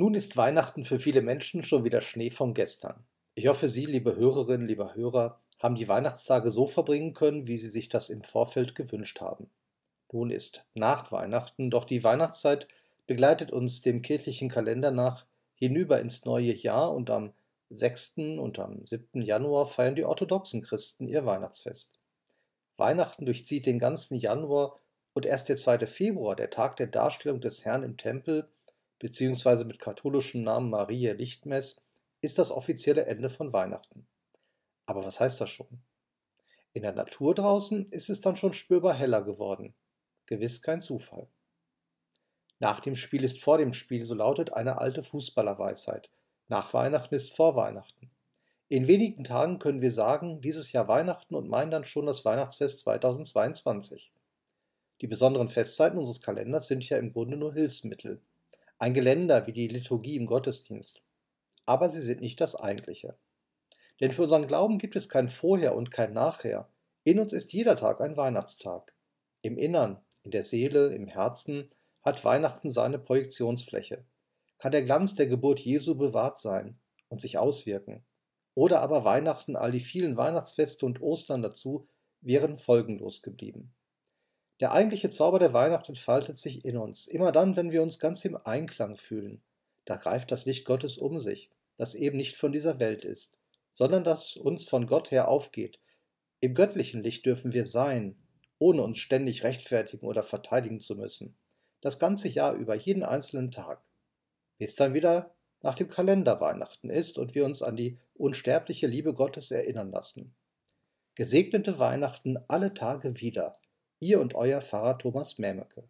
Nun ist Weihnachten für viele Menschen schon wieder Schnee von gestern. Ich hoffe, Sie, liebe Hörerinnen, lieber Hörer, haben die Weihnachtstage so verbringen können, wie Sie sich das im Vorfeld gewünscht haben. Nun ist nach Weihnachten, doch die Weihnachtszeit begleitet uns dem kirchlichen Kalender nach hinüber ins neue Jahr und am 6. und am 7. Januar feiern die orthodoxen Christen ihr Weihnachtsfest. Weihnachten durchzieht den ganzen Januar und erst der 2. Februar, der Tag der Darstellung des Herrn im Tempel, beziehungsweise mit katholischem Namen Maria Lichtmess, ist das offizielle Ende von Weihnachten. Aber was heißt das schon? In der Natur draußen ist es dann schon spürbar heller geworden. Gewiss kein Zufall. Nach dem Spiel ist vor dem Spiel, so lautet eine alte Fußballerweisheit. Nach Weihnachten ist vor Weihnachten. In wenigen Tagen können wir sagen, dieses Jahr Weihnachten und meinen dann schon das Weihnachtsfest 2022. Die besonderen Festzeiten unseres Kalenders sind ja im Grunde nur Hilfsmittel ein Geländer wie die Liturgie im Gottesdienst. Aber sie sind nicht das Eigentliche. Denn für unseren Glauben gibt es kein Vorher und kein Nachher. In uns ist jeder Tag ein Weihnachtstag. Im Innern, in der Seele, im Herzen hat Weihnachten seine Projektionsfläche. Kann der Glanz der Geburt Jesu bewahrt sein und sich auswirken. Oder aber Weihnachten, all die vielen Weihnachtsfeste und Ostern dazu, wären folgenlos geblieben. Der eigentliche Zauber der Weihnacht entfaltet sich in uns, immer dann, wenn wir uns ganz im Einklang fühlen. Da greift das Licht Gottes um sich, das eben nicht von dieser Welt ist, sondern das uns von Gott her aufgeht. Im göttlichen Licht dürfen wir sein, ohne uns ständig rechtfertigen oder verteidigen zu müssen. Das ganze Jahr über, jeden einzelnen Tag. Bis dann wieder nach dem Kalender Weihnachten ist und wir uns an die unsterbliche Liebe Gottes erinnern lassen. Gesegnete Weihnachten alle Tage wieder. Ihr und euer Pfarrer Thomas Mähmecke.